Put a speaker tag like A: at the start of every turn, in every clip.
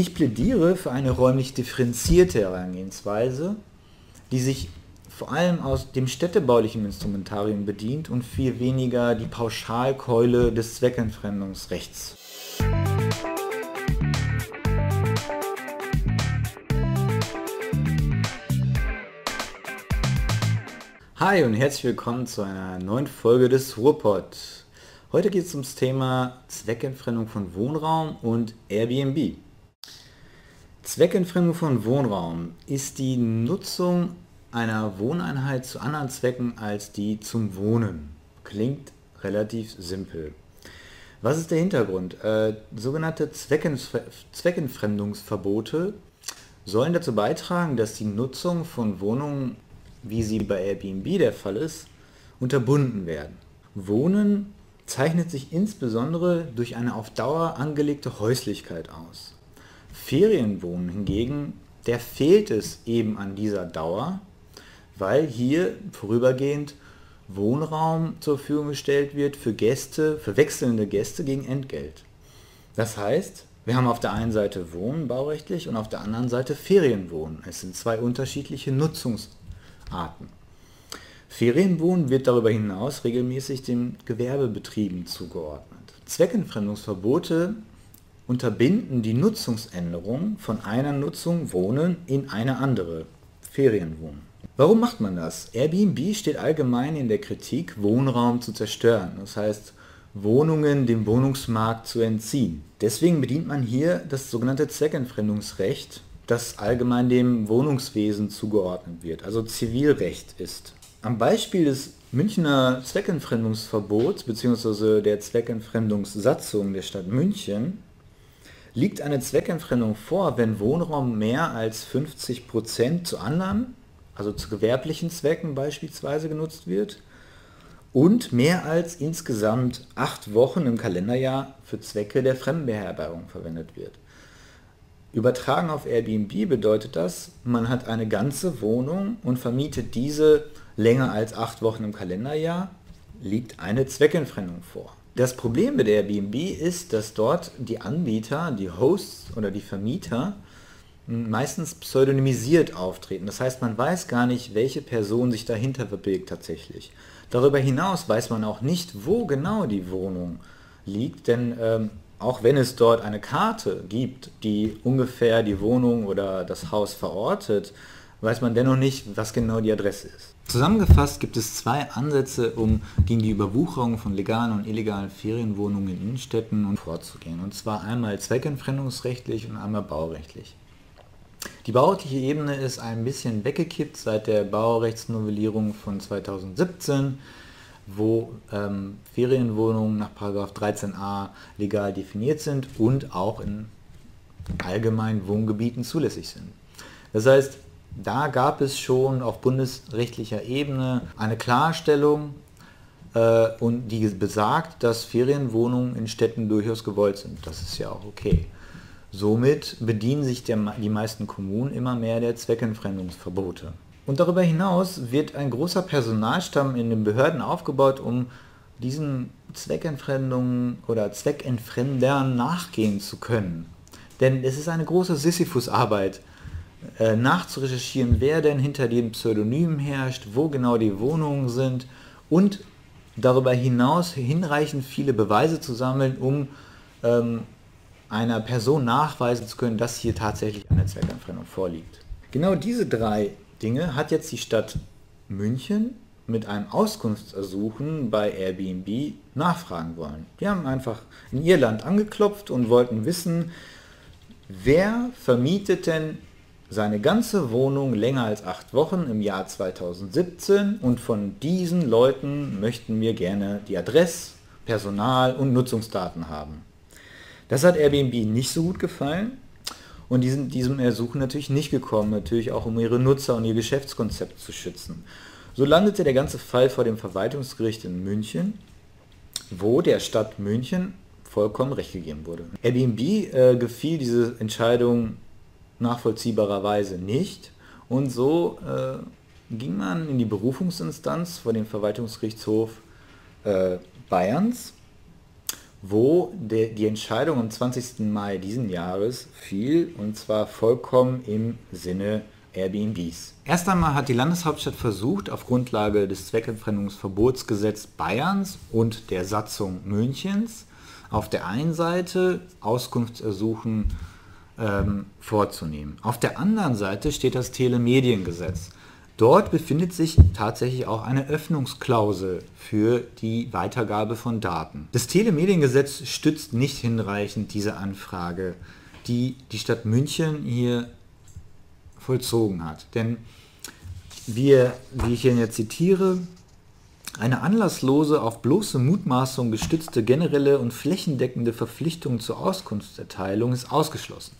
A: Ich plädiere für eine räumlich differenzierte Herangehensweise, die sich vor allem aus dem städtebaulichen Instrumentarium bedient und viel weniger die Pauschalkeule des Zweckentfremdungsrechts. Hi und herzlich willkommen zu einer neuen Folge des Ruhrpott. Heute geht es ums Thema Zweckentfremdung von Wohnraum und Airbnb. Zweckentfremdung von Wohnraum ist die Nutzung einer Wohneinheit zu anderen Zwecken als die zum Wohnen. Klingt relativ simpel. Was ist der Hintergrund? Äh, sogenannte Zweckentf Zweckentfremdungsverbote sollen dazu beitragen, dass die Nutzung von Wohnungen wie sie bei Airbnb der Fall ist, unterbunden werden. Wohnen zeichnet sich insbesondere durch eine auf Dauer angelegte Häuslichkeit aus. Ferienwohnen hingegen, der fehlt es eben an dieser Dauer, weil hier vorübergehend Wohnraum zur Verfügung gestellt wird für Gäste, für wechselnde Gäste gegen Entgelt. Das heißt, wir haben auf der einen Seite Wohnen baurechtlich und auf der anderen Seite Ferienwohnen. Es sind zwei unterschiedliche Nutzungs Arten. Ferienwohnen wird darüber hinaus regelmäßig den Gewerbebetrieben zugeordnet. Zweckentfremdungsverbote unterbinden die Nutzungsänderung von einer Nutzung Wohnen in eine andere, Ferienwohnen. Warum macht man das? Airbnb steht allgemein in der Kritik, Wohnraum zu zerstören, das heißt Wohnungen dem Wohnungsmarkt zu entziehen. Deswegen bedient man hier das sogenannte Zweckentfremdungsrecht, das allgemein dem Wohnungswesen zugeordnet wird, also Zivilrecht ist. Am Beispiel des Münchner Zweckentfremdungsverbots bzw. der Zweckentfremdungssatzung der Stadt München liegt eine Zweckentfremdung vor, wenn Wohnraum mehr als 50% zu anderen, also zu gewerblichen Zwecken beispielsweise genutzt wird und mehr als insgesamt acht Wochen im Kalenderjahr für Zwecke der Fremdenbeherbergung verwendet wird. Übertragen auf Airbnb bedeutet das, man hat eine ganze Wohnung und vermietet diese länger als acht Wochen im Kalenderjahr, liegt eine Zweckentfremdung vor. Das Problem mit Airbnb ist, dass dort die Anbieter, die Hosts oder die Vermieter meistens pseudonymisiert auftreten. Das heißt, man weiß gar nicht, welche Person sich dahinter verbirgt tatsächlich. Darüber hinaus weiß man auch nicht, wo genau die Wohnung liegt, denn ähm, auch wenn es dort eine Karte gibt, die ungefähr die Wohnung oder das Haus verortet, weiß man dennoch nicht, was genau die Adresse ist. Zusammengefasst gibt es zwei Ansätze, um gegen die Überwucherung von legalen und illegalen Ferienwohnungen in Innenstädten vorzugehen. Und zwar einmal zweckentfremdungsrechtlich und einmal baurechtlich. Die baurechtliche Ebene ist ein bisschen weggekippt seit der Baurechtsnovellierung von 2017 wo ähm, Ferienwohnungen nach 13a legal definiert sind und auch in allgemeinen Wohngebieten zulässig sind. Das heißt, da gab es schon auf bundesrechtlicher Ebene eine Klarstellung äh, und die besagt, dass Ferienwohnungen in Städten durchaus gewollt sind. Das ist ja auch okay. Somit bedienen sich der, die meisten Kommunen immer mehr der Zweckentfremdungsverbote. Und darüber hinaus wird ein großer Personalstamm in den Behörden aufgebaut, um diesen Zweckentfremdungen oder Zweckentfremdern nachgehen zu können. Denn es ist eine große Sisyphus-Arbeit, äh, nachzurecherchieren, wer denn hinter den Pseudonymen herrscht, wo genau die Wohnungen sind und darüber hinaus hinreichend viele Beweise zu sammeln, um ähm, einer Person nachweisen zu können, dass hier tatsächlich eine Zweckentfremdung vorliegt. Genau diese drei Dinge hat jetzt die Stadt München mit einem Auskunftsersuchen bei Airbnb nachfragen wollen. Die haben einfach in ihr Land angeklopft und wollten wissen, wer vermietet denn seine ganze Wohnung länger als acht Wochen im Jahr 2017 und von diesen Leuten möchten wir gerne die Adresse, Personal und Nutzungsdaten haben. Das hat Airbnb nicht so gut gefallen und die sind diesem Ersuchen natürlich nicht gekommen, natürlich auch um ihre Nutzer und ihr Geschäftskonzept zu schützen. So landete der ganze Fall vor dem Verwaltungsgericht in München, wo der Stadt München vollkommen recht gegeben wurde. Airbnb äh, gefiel diese Entscheidung nachvollziehbarerweise nicht und so äh, ging man in die Berufungsinstanz vor dem Verwaltungsgerichtshof äh, Bayerns wo der, die Entscheidung am 20. Mai diesen Jahres fiel und zwar vollkommen im Sinne Airbnbs. Erst einmal hat die Landeshauptstadt versucht, auf Grundlage des Zweckentfremdungsverbotsgesetz Bayerns und der Satzung Münchens auf der einen Seite Auskunftsersuchen ähm, vorzunehmen. Auf der anderen Seite steht das Telemediengesetz. Dort befindet sich tatsächlich auch eine Öffnungsklausel für die Weitergabe von Daten. Das Telemediengesetz stützt nicht hinreichend diese Anfrage, die die Stadt München hier vollzogen hat. Denn wir, wie ich hier zitiere, eine anlasslose, auf bloße Mutmaßung gestützte generelle und flächendeckende Verpflichtung zur Auskunftserteilung ist ausgeschlossen.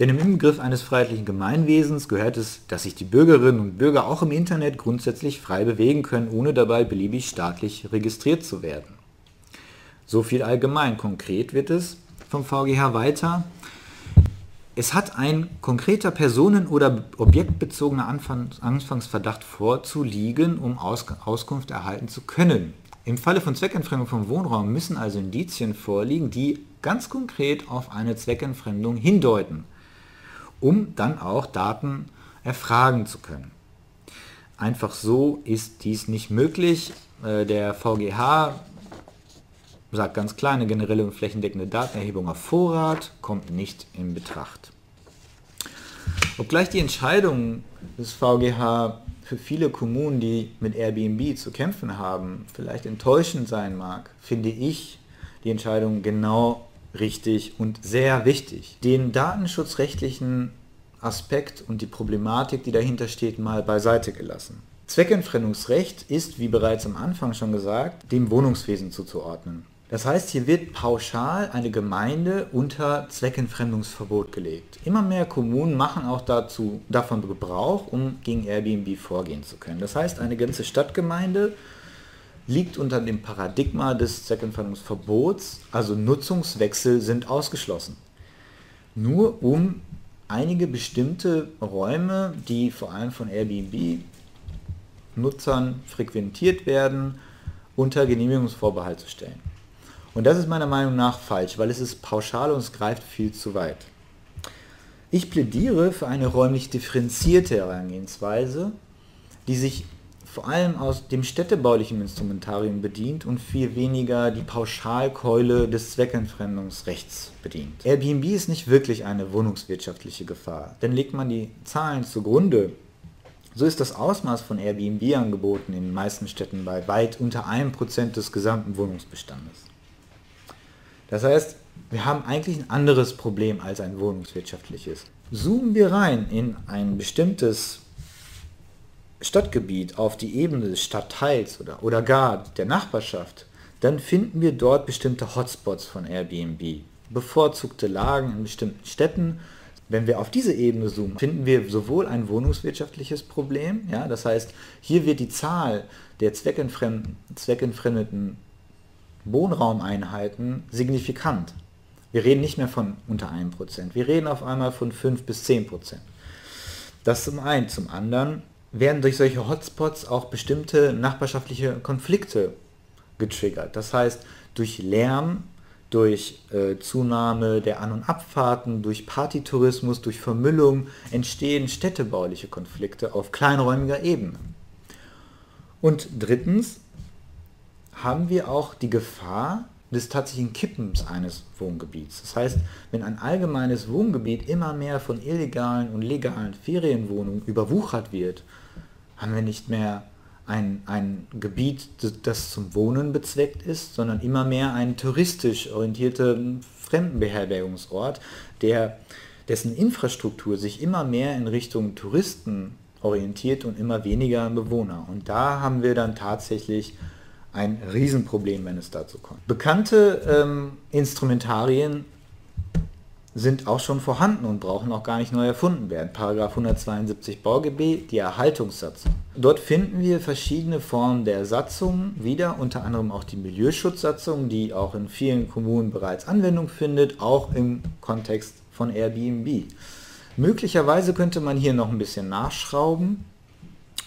A: Denn im Inbegriff eines freiheitlichen Gemeinwesens gehört es, dass sich die Bürgerinnen und Bürger auch im Internet grundsätzlich frei bewegen können, ohne dabei beliebig staatlich registriert zu werden. So viel allgemein. Konkret wird es vom VGH weiter. Es hat ein konkreter personen- oder objektbezogener Anfangsverdacht vorzuliegen, um Aus Auskunft erhalten zu können. Im Falle von Zweckentfremdung vom Wohnraum müssen also Indizien vorliegen, die ganz konkret auf eine Zweckentfremdung hindeuten um dann auch Daten erfragen zu können. Einfach so ist dies nicht möglich. Äh, der VGH sagt ganz klar, eine generelle und flächendeckende Datenerhebung auf Vorrat kommt nicht in Betracht. Obgleich die Entscheidung des VGH für viele Kommunen, die mit Airbnb zu kämpfen haben, vielleicht enttäuschend sein mag, finde ich die Entscheidung genau richtig und sehr wichtig. Den datenschutzrechtlichen Aspekt und die Problematik, die dahinter steht, mal beiseite gelassen. Zweckentfremdungsrecht ist, wie bereits am Anfang schon gesagt, dem Wohnungswesen zuzuordnen. Das heißt, hier wird pauschal eine Gemeinde unter Zweckentfremdungsverbot gelegt. Immer mehr Kommunen machen auch dazu, davon Gebrauch, um gegen Airbnb vorgehen zu können. Das heißt, eine ganze Stadtgemeinde liegt unter dem Paradigma des Zweckentfremdungsverbots, also Nutzungswechsel sind ausgeschlossen. Nur um einige bestimmte Räume, die vor allem von Airbnb-Nutzern frequentiert werden, unter Genehmigungsvorbehalt zu stellen. Und das ist meiner Meinung nach falsch, weil es ist pauschal und es greift viel zu weit. Ich plädiere für eine räumlich differenzierte Herangehensweise, die sich vor allem aus dem städtebaulichen Instrumentarium bedient und viel weniger die Pauschalkeule des Zweckentfremdungsrechts bedient. Airbnb ist nicht wirklich eine wohnungswirtschaftliche Gefahr, denn legt man die Zahlen zugrunde, so ist das Ausmaß von Airbnb-Angeboten in den meisten Städten bei weit unter 1% des gesamten Wohnungsbestandes. Das heißt, wir haben eigentlich ein anderes Problem als ein wohnungswirtschaftliches. Zoomen wir rein in ein bestimmtes Stadtgebiet auf die Ebene des Stadtteils oder, oder gar der Nachbarschaft, dann finden wir dort bestimmte Hotspots von Airbnb. Bevorzugte Lagen in bestimmten Städten. Wenn wir auf diese Ebene zoomen, finden wir sowohl ein wohnungswirtschaftliches Problem, ja, das heißt, hier wird die Zahl der zweckentfremdeten Wohnraumeinheiten signifikant. Wir reden nicht mehr von unter 1%, wir reden auf einmal von 5 bis 10%. Das zum einen. Zum anderen werden durch solche Hotspots auch bestimmte nachbarschaftliche Konflikte getriggert. Das heißt, durch Lärm, durch äh, Zunahme der An- und Abfahrten, durch Partytourismus, durch Vermüllung entstehen städtebauliche Konflikte auf kleinräumiger Ebene. Und drittens haben wir auch die Gefahr des tatsächlichen Kippens eines Wohngebiets. Das heißt, wenn ein allgemeines Wohngebiet immer mehr von illegalen und legalen Ferienwohnungen überwuchert wird, haben wir nicht mehr ein, ein Gebiet, das zum Wohnen bezweckt ist, sondern immer mehr ein touristisch orientierter Fremdenbeherbergungsort, der, dessen Infrastruktur sich immer mehr in Richtung Touristen orientiert und immer weniger Bewohner. Und da haben wir dann tatsächlich ein Riesenproblem, wenn es dazu kommt. Bekannte ähm, Instrumentarien sind auch schon vorhanden und brauchen auch gar nicht neu erfunden werden. Paragraph 172 BauGB, die Erhaltungssatzung. Dort finden wir verschiedene Formen der Satzungen wieder, unter anderem auch die Milieuschutzsatzung, die auch in vielen Kommunen bereits Anwendung findet, auch im Kontext von Airbnb. Möglicherweise könnte man hier noch ein bisschen nachschrauben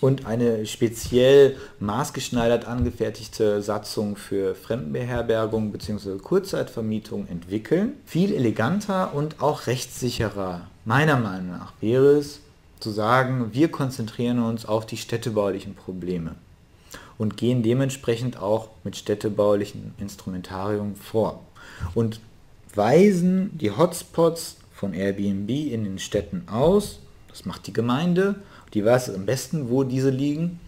A: und eine speziell maßgeschneidert angefertigte Satzung für Fremdenbeherbergung bzw. Kurzzeitvermietung entwickeln. Viel eleganter und auch rechtssicherer, meiner Meinung nach, wäre es zu sagen, wir konzentrieren uns auf die städtebaulichen Probleme und gehen dementsprechend auch mit städtebaulichen Instrumentarium vor und weisen die Hotspots von Airbnb in den Städten aus. Das macht die Gemeinde die weiß am besten, wo diese liegen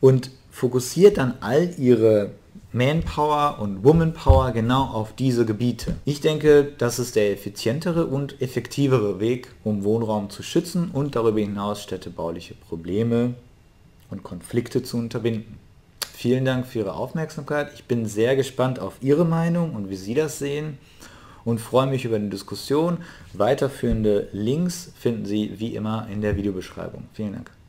A: und fokussiert dann all ihre Manpower und Womanpower genau auf diese Gebiete. Ich denke, das ist der effizientere und effektivere Weg, um Wohnraum zu schützen und darüber hinaus städtebauliche Probleme und Konflikte zu unterbinden. Vielen Dank für Ihre Aufmerksamkeit. Ich bin sehr gespannt auf Ihre Meinung und wie Sie das sehen und freue mich über eine Diskussion. Weiterführende Links finden Sie wie immer in der Videobeschreibung. Vielen Dank.